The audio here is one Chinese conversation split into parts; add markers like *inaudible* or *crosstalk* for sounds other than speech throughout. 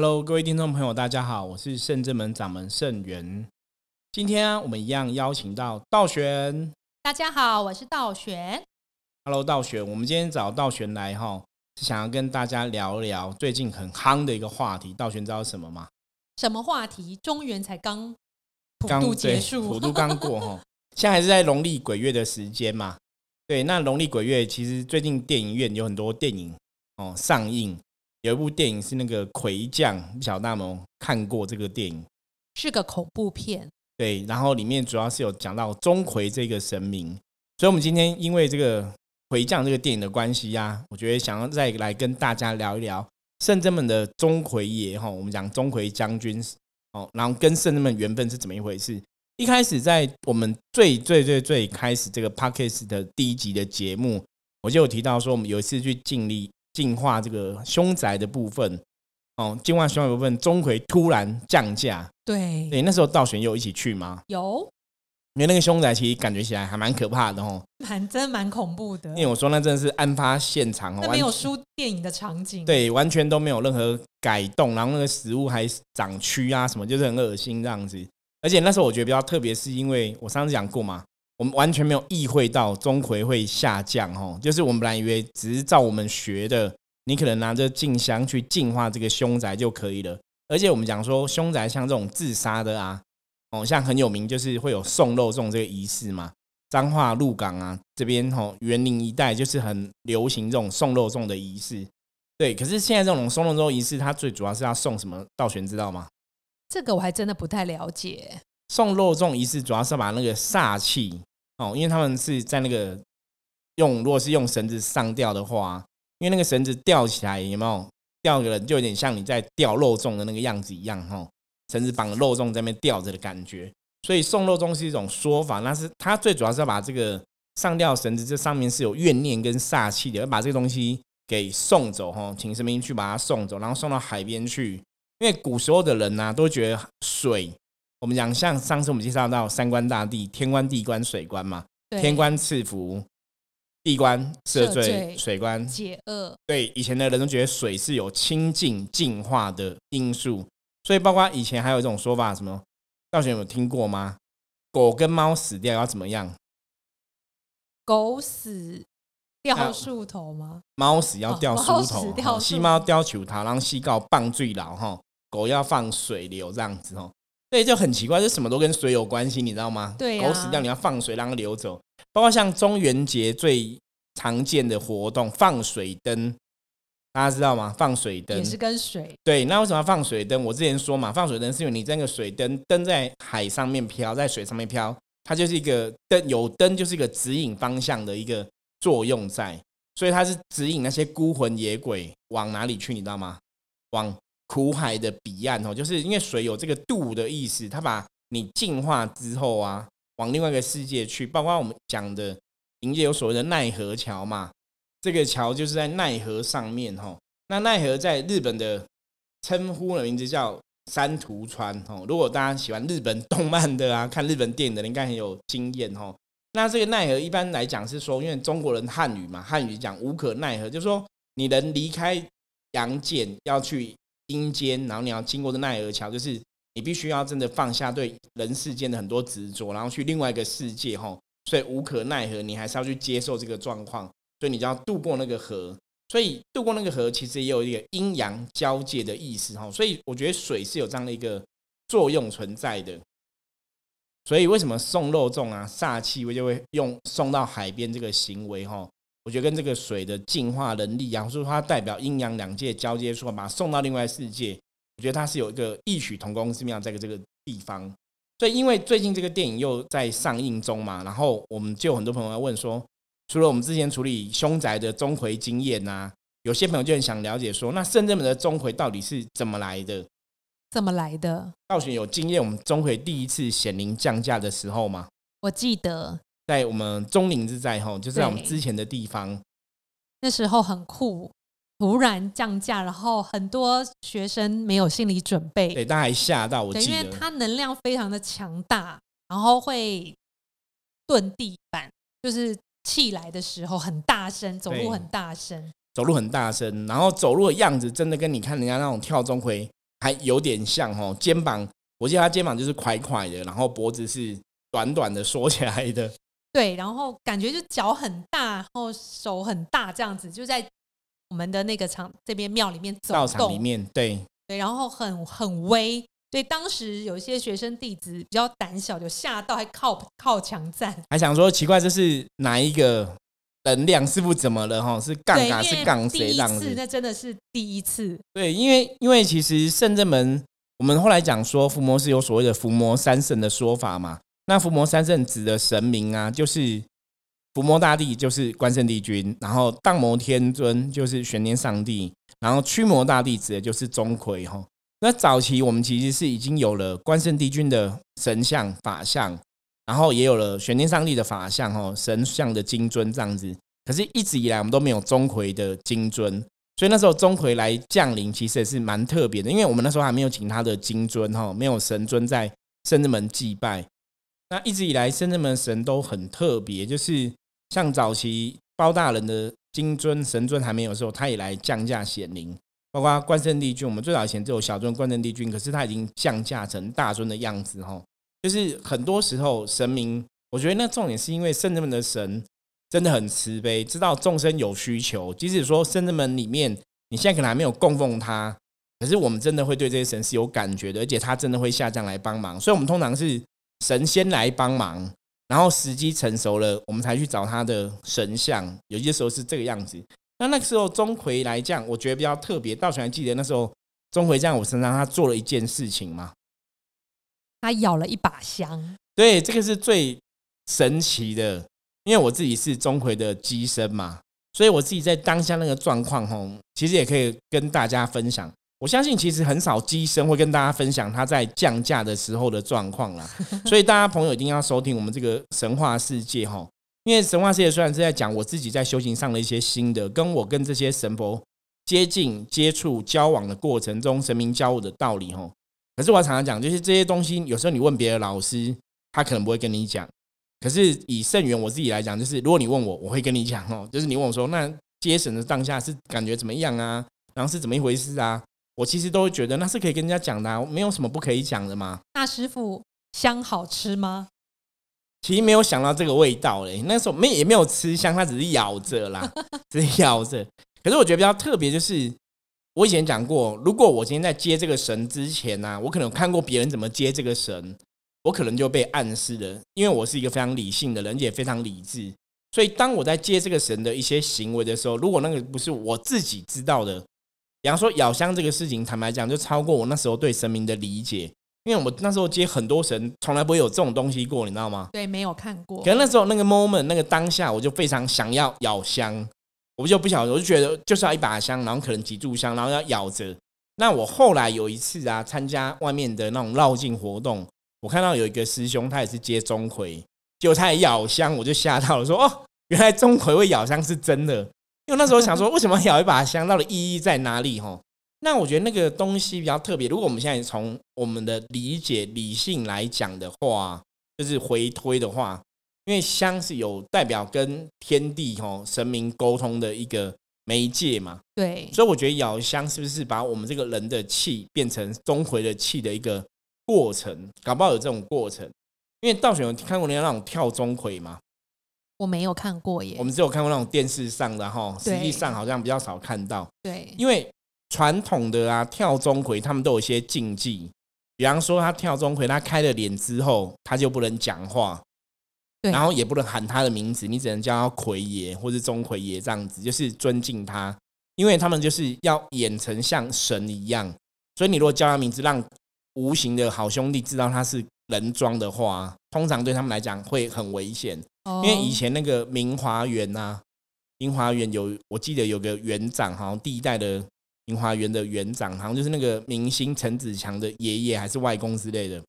Hello，各位听众朋友，大家好，我是圣正门掌门圣元。今天啊，我们一样邀请到道玄。大家好，我是道玄。Hello，道玄，我们今天找道玄来哈，是想要跟大家聊聊最近很夯的一个话题。道玄知道什么吗？什么话题？中原才刚普渡结束，普渡刚过哈，*laughs* 现在还是在农历鬼月的时间嘛？对，那农历鬼月其实最近电影院有很多电影哦上映。有一部电影是那个《魁将》，不晓得大萌看过这个电影，是个恐怖片。对，然后里面主要是有讲到钟馗这个神明，所以我们今天因为这个《魁将》这个电影的关系呀，我觉得想要再来跟大家聊一聊圣真们的钟馗爷哈。我们讲钟馗将军哦，然后跟圣真们缘分是怎么一回事？一开始在我们最最最最开始这个 p a c k e s 的第一集的节目，我就有提到说，我们有一次去尽力。净化这个凶宅的部分，哦，净化凶宅部分，钟馗突然降价，对对，那时候道玄有一起去吗？有，因为那个凶宅其实感觉起来还蛮可怕的哦，蛮真蛮恐怖的。因为我说那真的是案发现场哦，没有输电影的场景，对，完全都没有任何改动，然后那个食物还长蛆啊什么，就是很恶心这样子。而且那时候我觉得比较特别，是因为我上次讲过嘛。我们完全没有意会到钟馗会下降，哦，就是我们本来以为只是照我们学的，你可能拿着静香去净化这个凶宅就可以了。而且我们讲说凶宅像这种自杀的啊，哦，像很有名就是会有送肉粽这个仪式嘛。彰化鹿港啊这边吼园林一带就是很流行这种送肉粽的仪式。对，可是现在这种送肉粽仪式，它最主要是要送什么？道玄知道吗？这个我还真的不太了解。送肉粽仪式主要是把那个煞气。哦，因为他们是在那个用，如果是用绳子上吊的话，因为那个绳子吊起来有没有吊个人，就有点像你在吊肉粽的那个样子一样，哈，绳子绑肉粽在那边吊着的感觉。所以送肉粽是一种说法，那是它最主要是要把这个上吊绳子这上面是有怨念跟煞气的，要把这个东西给送走，哈，请神明去把它送走，然后送到海边去。因为古时候的人呢，都觉得水。我们讲像上次我们介绍到三官大帝，天官、地官、水官嘛。天官赐福，地官赦罪，水官解厄。对，以前的人都觉得水是有清净净化的因素，所以包括以前还有一种说法，什么道玄有听过吗？狗跟猫死掉要怎么样？狗死掉树头吗？猫死要掉树头，西猫掉球塔，然后西告棒最牢哈。狗要放水流这样子哦。对，就很奇怪，这什么都跟水有关系，你知道吗？对，狗死掉你要放水让它流走，包括像中元节最常见的活动放水灯，大家知道吗？放水灯也是跟水。对，那为什么要放水灯？我之前说嘛，放水灯是因为你这个水灯灯在海上面飘，在水上面飘，它就是一个灯，有灯就是一个指引方向的一个作用在，所以它是指引那些孤魂野鬼往哪里去，你知道吗？往。苦海的彼岸哦，就是因为水有这个渡的意思，它把你净化之后啊，往另外一个世界去。包括我们讲的迎接有所谓的奈何桥嘛，这个桥就是在奈何上面哈。那奈何在日本的称呼的名字叫三途川哦。如果大家喜欢日本动漫的啊，看日本电影的，应该很有经验哦。那这个奈何一般来讲是说，因为中国人汉语嘛，汉语讲无可奈何，就是说你能离开阳间要去。阴间，然后你要经过的奈何桥，就是你必须要真的放下对人世间的很多执着，然后去另外一个世界，哈，所以无可奈何，你还是要去接受这个状况，所以你就要渡过那个河，所以渡过那个河，其实也有一个阴阳交界的意思，哈，所以我觉得水是有这样的一个作用存在的，所以为什么送肉粽啊，煞气我就会用送到海边这个行为，哈。我觉得跟这个水的净化能力啊，或者说它代表阴阳两界交接处，把它送到另外世界，我觉得它是有一个异曲同工之妙在这个地方。所以，因为最近这个电影又在上映中嘛，然后我们就有很多朋友要问说，除了我们之前处理凶宅的钟馗经验呐，有些朋友就很想了解说，那圣人门的钟馗到底是怎么来的？怎么来的？道玄有经验，我们钟馗第一次显灵降价的时候吗？我记得。在我们中林之在吼，就在我们之前的地方。那时候很酷，突然降价，然后很多学生没有心理准备，对，但还吓到我。因为它能量非常的强大，然后会顿地板，就是气来的时候很大声，走路很大声，走路很大声，然后走路的样子真的跟你看人家那种跳钟馗还有点像哦，肩膀，我记得他肩膀就是块块的，然后脖子是短短的缩起来的。对，然后感觉就脚很大，然后手很大，这样子就在我们的那个场这边庙里面走道场里，面，对，对，然后很很威。所以，当时有一些学生弟子比较胆小，就吓到还靠靠墙站。还想说奇怪，这是哪一个能量？师傅怎么了？哈，是杠对，啊？是杠谁这样子？那真的是第一次。对，因为因为其实圣正门，我们后来讲说伏魔是有所谓的伏魔三圣的说法嘛。那伏魔三圣指的神明啊，就是伏魔大帝，就是关圣帝君，然后荡魔天尊就是玄天上帝，然后驱魔大帝指的就是钟馗哈。那早期我们其实是已经有了关圣帝君的神像法像，然后也有了玄天上帝的法像哈，神像的金尊这样子。可是，一直以来我们都没有钟馗的金尊，所以那时候钟馗来降临，其实也是蛮特别的，因为我们那时候还没有请他的金尊哈，没有神尊在圣正门祭拜。那一直以来圣正门神都很特别，就是像早期包大人的金尊神尊还没有的时候，他也来降价显灵。包括关圣帝君，我们最早以前只有小尊关圣帝君，可是他已经降价成大尊的样子哈。就是很多时候神明，我觉得那重点是因为圣正门的神真的很慈悲，知道众生有需求。即使说圣正门里面你现在可能还没有供奉他，可是我们真的会对这些神是有感觉的，而且他真的会下降来帮忙。所以，我们通常是神仙来帮忙，然后时机成熟了，我们才去找他的神像。有些时候是这个样子。那那个时候钟馗来讲，我觉得比较特别。道玄还记得那时候钟馗在我身上，他做了一件事情吗？他咬了一把香，对，这个是最神奇的，因为我自己是钟馗的机身嘛，所以我自己在当下那个状况吼，其实也可以跟大家分享。我相信其实很少机身会跟大家分享他在降价的时候的状况啦，所以大家朋友一定要收听我们这个神话世界哈，因为神话世界虽然是在讲我自己在修行上的一些心得，跟我跟这些神佛接近、接触、交往的过程中，神明教我的道理哈。可是我常常讲，就是这些东西，有时候你问别的老师，他可能不会跟你讲。可是以圣元我自己来讲，就是如果你问我，我会跟你讲哦。就是你问我说，那接神的当下是感觉怎么样啊？然后是怎么一回事啊？我其实都会觉得那是可以跟人家讲的、啊，没有什么不可以讲的嘛。那师傅香好吃吗？其实没有想到这个味道嘞，那时候没也没有吃香，它只是咬着啦，*laughs* 只是咬着。可是我觉得比较特别，就是我以前讲过，如果我今天在接这个神之前呢、啊，我可能有看过别人怎么接这个神，我可能就被暗示了，因为我是一个非常理性的人，也非常理智。所以当我在接这个神的一些行为的时候，如果那个不是我自己知道的，比方说咬香这个事情，坦白讲，就超过我那时候对神明的理解。因为我那时候接很多神，从来不会有这种东西过，你知道吗？对，没有看过可。能那时候那个 moment 那个当下，我就非常想要咬香，我就不晓得，我就觉得就是要一把香，然后可能几炷香，然后要咬着。那我后来有一次啊，参加外面的那种绕境活动，我看到有一个师兄，他也是接钟馗，结果他也咬香，我就吓到了，说哦，原来钟馗会咬香是真的。因为那时候想说，*laughs* 为什么要咬一把香，到底意义在哪里？吼，那我觉得那个东西比较特别。如果我们现在从我们的理解理性来讲的话，就是回推的话，因为香是有代表跟天地吼神明沟通的一个媒介嘛，对，所以我觉得咬香是不是把我们这个人的气变成钟馗的气的一个过程？搞不好有这种过程。因为道玄有看过人家那种跳钟馗嘛，我没有看过耶我。们只有看过那种电视上的哈，实际上好像比较少看到。对，因为传统的啊跳钟馗，他们都有一些禁忌，比方说他跳钟馗，他开了脸之后，他就不能讲话，对然后也不能喊他的名字，你只能叫他魁爷或是钟馗爷这样子，就是尊敬他，因为他们就是要演成像神一样，所以你如果叫他名字，让无形的好兄弟知道他是人装的话，通常对他们来讲会很危险。因因为以前那个明华园呐、明华园有我记得有个园长，好像第一代的明华园的园长，好像就是那个明星陈子强的爷爷还是外公之类的。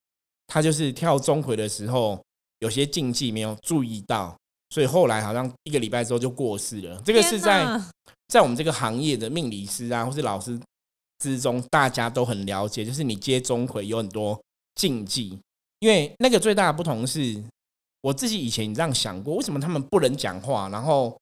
他就是跳钟馗的时候有些禁忌没有注意到，所以后来好像一个礼拜之后就过世了。这个是在在我们这个行业的命理师啊，或是老师之中，大家都很了解，就是你接钟馗有很多禁忌，因为那个最大的不同是，我自己以前这样想过，为什么他们不能讲话？然后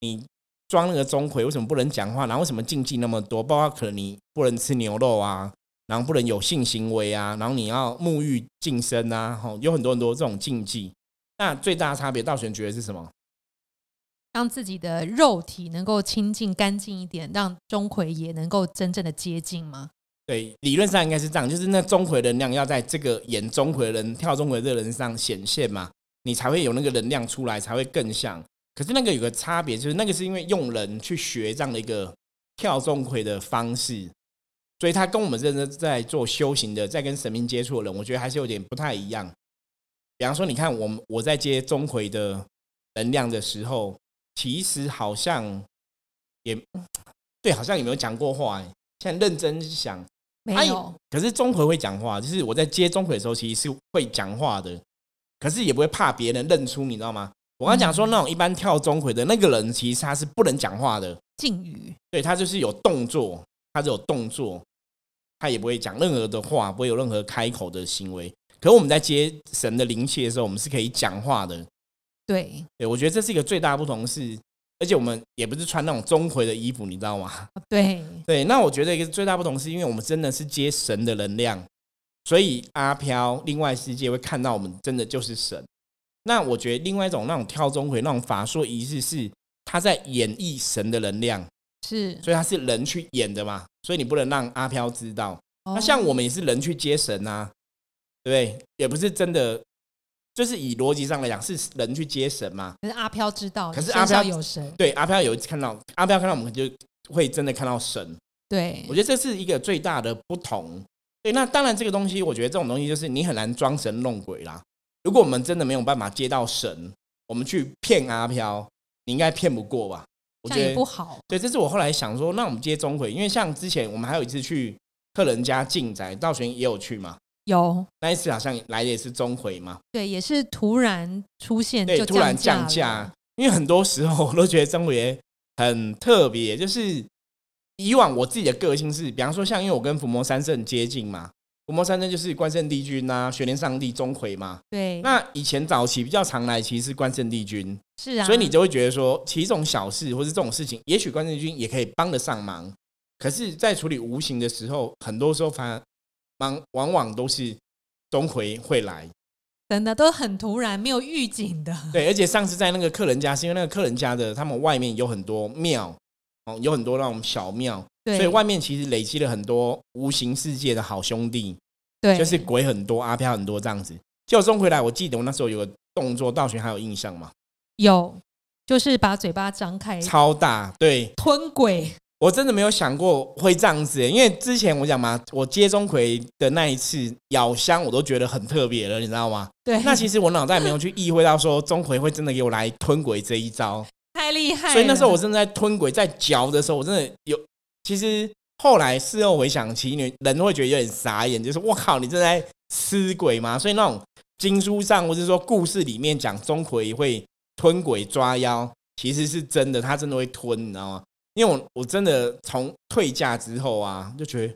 你装那个钟馗，为什么不能讲话？然后为什么禁忌那么多？包括可能你不能吃牛肉啊，然后不能有性行为啊，然后你要沐浴净身啊，吼，有很多很多这种禁忌。那最大的差别，道玄觉得是什么？让自己的肉体能够清净干净一点，让钟馗也能够真正的接近吗？对，理论上应该是这样，就是那钟馗能量要在这个演钟馗的人、跳钟馗的人上显现嘛，你才会有那个能量出来，才会更像。可是那个有个差别，就是那个是因为用人去学这样的一个跳钟馗的方式，所以他跟我们认真在做修行的、在跟神明接触的人，我觉得还是有点不太一样。比方说，你看我我在接钟馗的能量的时候。其实好像也对，好像也没有讲过话。现在认真想，没有。可是钟馗会讲话，就是我在接钟馗的时候，其实是会讲话的。可是也不会怕别人认出，你知道吗？我刚讲说那种一般跳钟馗的那个人，其实他是不能讲话的，禁语。对他就是有动作，他只有动作，他也不会讲任何的话，不会有任何开口的行为。可是我们在接神的灵气的时候，我们是可以讲话的。对，对，我觉得这是一个最大的不同是，而且我们也不是穿那种钟馗的衣服，你知道吗？对，对，那我觉得一个最大不同是因为我们真的是接神的能量，所以阿飘另外世界会看到我们真的就是神。那我觉得另外一种那种跳钟馗那种法术仪式是他在演绎神的能量，是，所以他是人去演的嘛，所以你不能让阿飘知道。那像我们也是人去接神啊，对不对？也不是真的。就是以逻辑上来讲，是人去接神嘛？可是阿飘知道，可是阿飘有神，对阿飘有一次看到，阿飘看到我们就会真的看到神。对，我觉得这是一个最大的不同。对，那当然这个东西，我觉得这种东西就是你很难装神弄鬼啦。如果我们真的没有办法接到神，我们去骗阿飘，你应该骗不过吧？我觉得不好。对，这是我后来想说，那我们接钟馗，因为像之前我们还有一次去客人家进宅，道玄也有去嘛。有那一次好像来的也是钟馗嘛？对，也是突然出现，对，突然降价。因为很多时候我都觉得钟馗很特别，*laughs* 就是以往我自己的个性是，比方说像因为我跟伏魔三圣接近嘛，伏魔三圣就是关圣帝君呐、玄天上帝、钟馗嘛。对。那以前早期比较常来，其实是关圣帝君。是啊。所以你就会觉得说，其实这种小事或是这种事情，也许关圣帝君也可以帮得上忙。可是，在处理无形的时候，很多时候反而。往往往都是钟馗会来，真的都很突然，没有预警的。对，而且上次在那个客人家，是因为那个客人家的他们外面有很多庙哦，有很多那种小庙，所以外面其实累积了很多无形世界的好兄弟，对，就是鬼很多，阿飘很多这样子。结果钟馗来，我记得我那时候有个动作，道玄还有印象吗？有，就是把嘴巴张开，超大，对，吞鬼。我真的没有想过会这样子，因为之前我讲嘛，我接钟馗的那一次咬香，我都觉得很特别了，你知道吗？对。那其实我脑袋没有去意会到说钟馗会真的给我来吞鬼这一招，太厉害。所以那时候我正在吞鬼在嚼的时候，我真的有。其实后来事后回想起，人都会觉得有点傻眼，就是我靠，你正在吃鬼吗？所以那种经书上或者说故事里面讲钟馗会吞鬼抓妖，其实是真的，他真的会吞，你知道吗？因为我我真的从退价之后啊，就觉得，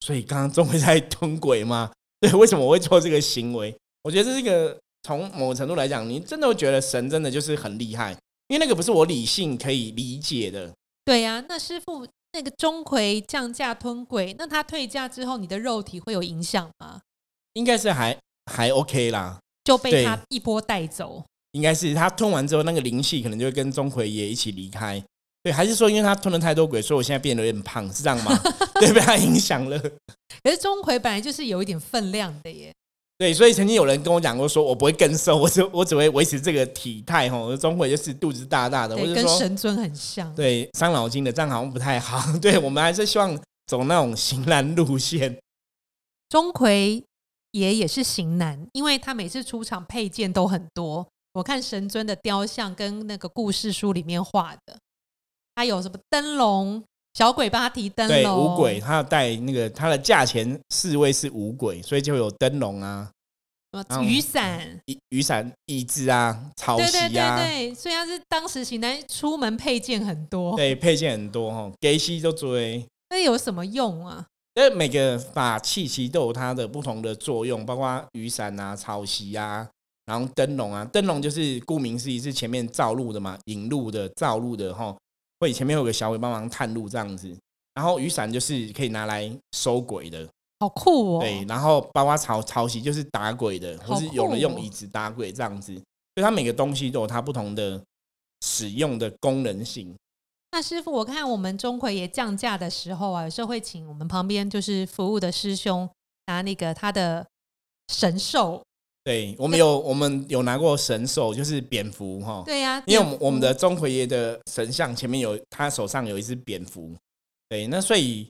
所以刚刚钟馗在 *laughs* 吞鬼吗？对，为什么我会做这个行为？我觉得这是一个从某个程度来讲，你真的会觉得神真的就是很厉害，因为那个不是我理性可以理解的。对呀，那师傅那个钟馗降价吞鬼，那他退价之后，你的肉体会有影响吗？应该是还还 OK 啦，就被他一波带走。应该是他吞完之后，那个灵气可能就会跟钟馗也一起离开。对，还是说因为他吞了太多鬼，所以我现在变得有点胖，是这样吗？*laughs* 对，被他影响了。可是钟馗本来就是有一点分量的耶。对，所以曾经有人跟我讲过，说我不会更瘦，我只我只会维持这个体态哈。钟馗就是肚子大大的，跟神尊很像。对，伤脑筋的这样好像不太好。*laughs* 对我们还是希望走那种型男路线。钟馗爷也是型男，因为他每次出场配件都很多。我看神尊的雕像跟那个故事书里面画的。他有什么灯笼？小鬼帮他提灯笼。对，五鬼，他要带那个，他的价钱四位是五鬼，所以就有灯笼啊，雨伞、雨雨伞、椅子啊，草席啊。对对对，所以他是当时型男，出门配件很多。对，配件很多哈，给西都追。那有什么用啊？因为每个法器其实都有它的不同的作用，包括雨伞啊、草席啊，然后灯笼啊，灯笼就是顾名思义是前面照路的嘛，引路的、照路的哈。会前面有个小鬼帮忙探路这样子，然后雨伞就是可以拿来收鬼的好酷哦！对，然后包括潮潮汐就是打鬼的，或是有人用椅子打鬼这样子，所以它每个东西都有它不同的使用的功能性。那师傅，我看我们钟馗爷降价的时候啊，有时候会请我们旁边就是服务的师兄拿那个他的神兽，对我们有我们有拿过神兽，就是蝙蝠哈，对呀、因为我们我们的钟馗爷的神像前面有他手上有一只蝙蝠，对，那所以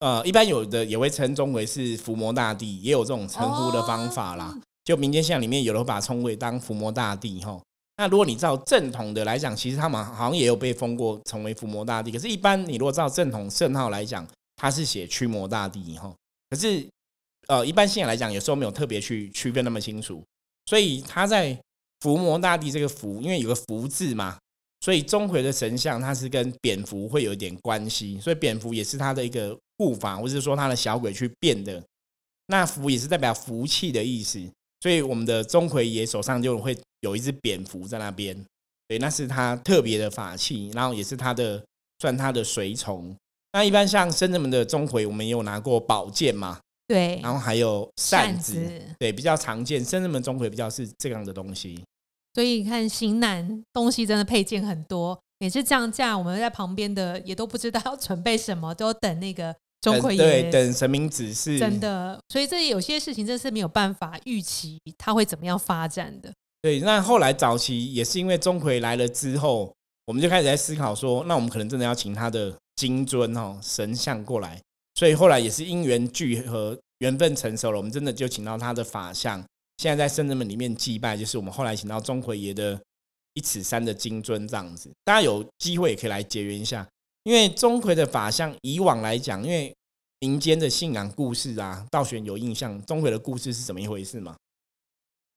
呃，一般有的也会称钟馗是伏魔大帝，也有这种称呼的方法啦。哦就民间信仰里面有的会把钟馗当伏魔大帝哈。那如果你照正统的来讲，其实他们好像也有被封过成为伏魔大帝。可是，一般你如果照正统圣号来讲，他是写驱魔大帝哈。可是，呃，一般信仰来讲，有时候没有特别去区分那么清楚。所以他在伏魔大帝这个伏，因为有个伏字嘛，所以钟馗的神像它是跟蝙蝠会有一点关系，所以蝙蝠也是他的一个护法，或是说他的小鬼去变的。那福也是代表福气的意思，所以我们的钟馗爷手上就会有一只蝙蝠在那边，对，那是他特别的法器，然后也是他的算他的随从。那一般像深圳门的钟馗，我们也有拿过宝剑嘛，对然后还有扇子，子，对，比较常见。深圳门钟馗比较是这样的东西。所以你看型男东西真的配件很多，每次降价，我们在旁边的也都不知道要准备什么，都等那个钟馗等对，爷。等神明指示。真的，所以这有些事情真是没有办法预期它会怎么样发展的。对，那后来早期也是因为钟馗来了之后，我们就开始在思考说，那我们可能真的要请他的金尊哦神像过来，所以后来也是因缘聚合，缘分成熟了，我们真的就请到他的法像，现在在圣人们里面祭拜，就是我们后来请到钟馗爷的一尺三的金尊这样子。大家有机会也可以来结缘一下，因为钟馗的法像以往来讲，因为民间的信仰故事啊，道玄有印象，钟馗的故事是怎么一回事吗？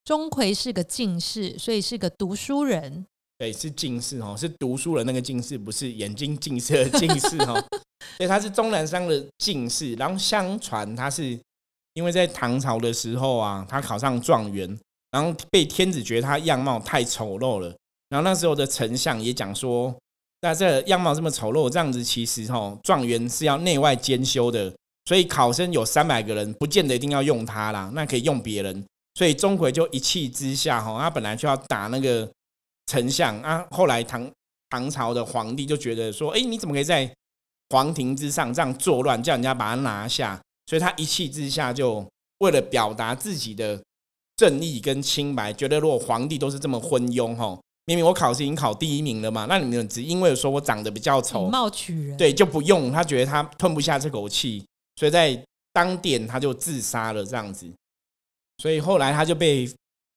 钟馗是个进士，所以是个读书人。对，是近视哦，是读书的那个近视，不是眼睛近视的近视哦。*laughs* 对，他是钟南山的进士，然后相传他是因为在唐朝的时候啊，他考上状元，然后被天子觉得他样貌太丑陋了，然后那时候的丞相也讲说，那这样貌这么丑陋，这样子其实哦，状元是要内外兼修的，所以考生有三百个人，不见得一定要用他啦，那可以用别人。所以钟馗就一气之下，哈，他本来就要打那个丞相啊，后来唐唐朝的皇帝就觉得说，哎，你怎么可以在皇庭之上这样作乱，叫人家把他拿下？所以他一气之下，就为了表达自己的正义跟清白，觉得如果皇帝都是这么昏庸，哈，明明我考试已经考第一名了嘛，那你们只因为说我长得比较丑以，貌取人，对，就不用。他觉得他吞不下这口气，所以在当殿他就自杀了，这样子。所以后来他就被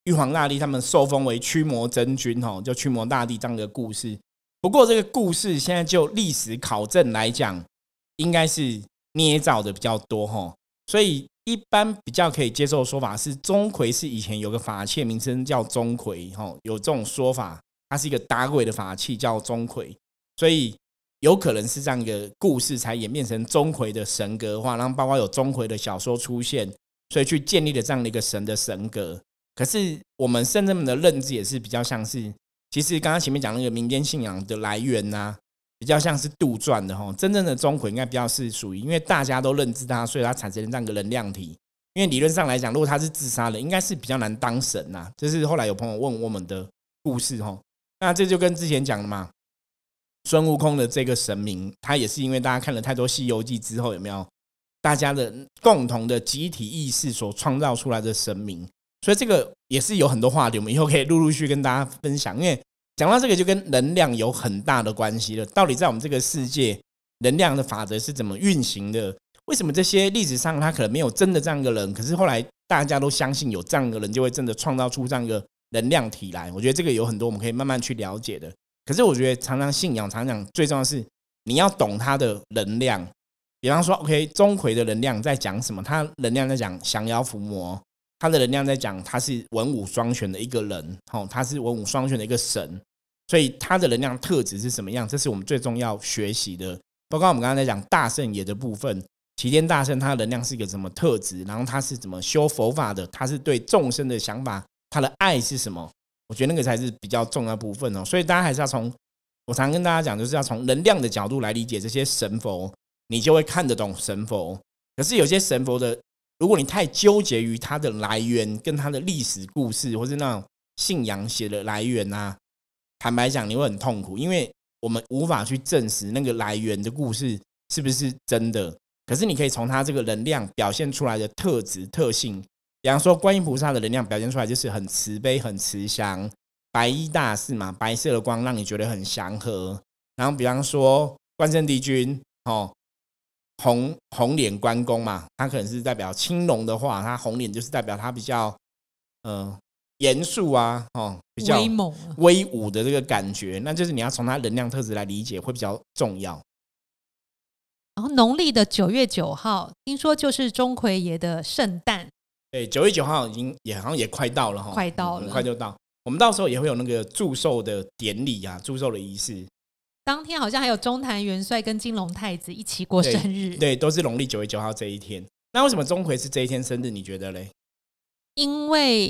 玉皇大帝他们受封为驱魔真君，吼，就驱魔大帝这样的故事。不过这个故事现在就历史考证来讲，应该是捏造的比较多，吼。所以一般比较可以接受的说法是，钟馗是以前有个法器，名称叫钟馗，吼，有这种说法，它是一个打鬼的法器，叫钟馗。所以有可能是这样一个故事才演变成钟馗的神格化，然后包括有钟馗的小说出现，所以去建立了这样的一个神的神格。可是我们圣人们的认知也是比较像是，其实刚刚前面讲那个民间信仰的来源呐、比较像是杜撰的哈。真正的钟馗应该比较是属于，因为大家都认知他，所以他产生了这样一个能量体。因为理论上来讲，如果他是自杀的，应该是比较难当神呐、这是后来有朋友问我们的故事哈。那这就跟之前讲的嘛，孙悟空的这个神明，他也是因为大家看了太多《西游记》之后，有没有大家的共同的集体意识所创造出来的神明？所以这个也是有很多话题，我们以后可以陆陆续跟大家分享。因为讲到这个，就跟能量有很大的关系了。到底在我们这个世界，能量的法则是怎么运行的？为什么这些历史上他可能没有真的这样一个人，可是后来大家都相信有这样一个人，就会真的创造出这样一个能量体来？我觉得这个有很多我们可以慢慢去了解的。可是我觉得常常信仰，常常最重要是你要懂他的能量。比方说，OK，钟馗的能量在讲什么？他能量在讲降妖伏魔，他的能量在讲他是文武双全的一个人，哦，他是文武双全的一个神，所以他的能量特质是什么样？这是我们最重要学习的。包括我们刚刚在讲大圣爷的部分，齐天大圣他的能量是一个什么特质？然后他是怎么修佛法的？他是对众生的想法，他的爱是什么？我觉得那个才是比较重要部分哦。所以大家还是要从我常跟大家讲，就是要从能量的角度来理解这些神佛，你就会看得懂神佛。可是有些神佛的，如果你太纠结于它的来源跟它的历史故事，或是那种信仰写的来源啊，坦白讲，你会很痛苦，因为我们无法去证实那个来源的故事是不是真的。可是你可以从它这个能量表现出来的特质特性，比方说观音菩萨的能量表现出来就是很慈悲、很慈祥，白衣大士嘛，白色的光让你觉得很祥和。然后比方说关圣帝君哦，红红脸关公嘛，他可能是代表青龙的话，他红脸就是代表他比较呃严肃啊，哦比较威猛，威武的这个感觉，那就是你要从他能量特质来理解会比较重要。然后农历的九月九号，听说就是钟馗爷的圣诞。对，九月九号已经也好像也快到了哈，快到了，很快就到。我们到时候也会有那个祝寿的典礼啊，祝寿的仪式。当天好像还有中坛元帅跟金龙太子一起过生日，对，都是农历九月九号这一天。那为什么钟馗是这一天生日？你觉得嘞？因为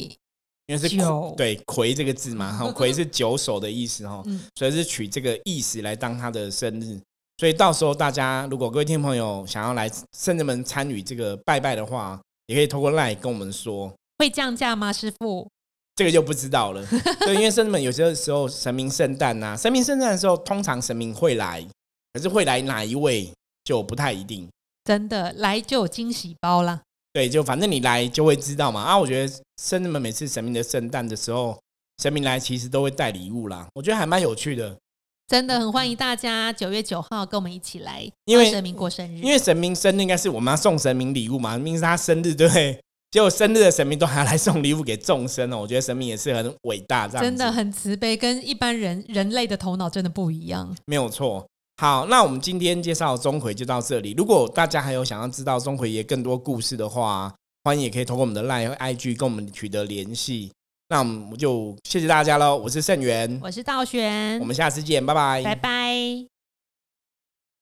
因为是对“魁”这个字嘛，哈，“ *laughs* 魁”是九首的意思哈，所以是取这个意思来当他的生日。所以到时候大家如果各位听众朋友想要来圣人们参与这个拜拜的话，也可以透过 LINE 跟我们说。会降价吗，师傅？这个就不知道了。*laughs* 对，因为圣人们有些时候神明圣诞呐，神明圣诞的时候，通常神明会来，可是会来哪一位就不太一定。真的来就有惊喜包啦。对，就反正你来就会知道嘛。啊，我觉得圣人们每次神明的圣诞的时候，神明来其实都会带礼物啦，我觉得还蛮有趣的。真的很欢迎大家九月九号跟我们一起来，因为神明过生日，因为神明生日应该是我们要送神明礼物嘛，明明是他生日，对不对？结果生日的神明都还要来送礼物给众生哦，*laughs* 我觉得神明也是很伟大，这样真的很慈悲，跟一般人人类的头脑真的不一样，没有错。好，那我们今天介绍钟馗就到这里。如果大家还有想要知道钟馗爷更多故事的话，欢迎也可以通过我们的 LINE 和 IG 跟我们取得联系。那我们就谢谢大家喽！我是盛元，我是道玄，我们下次见，拜拜，拜拜。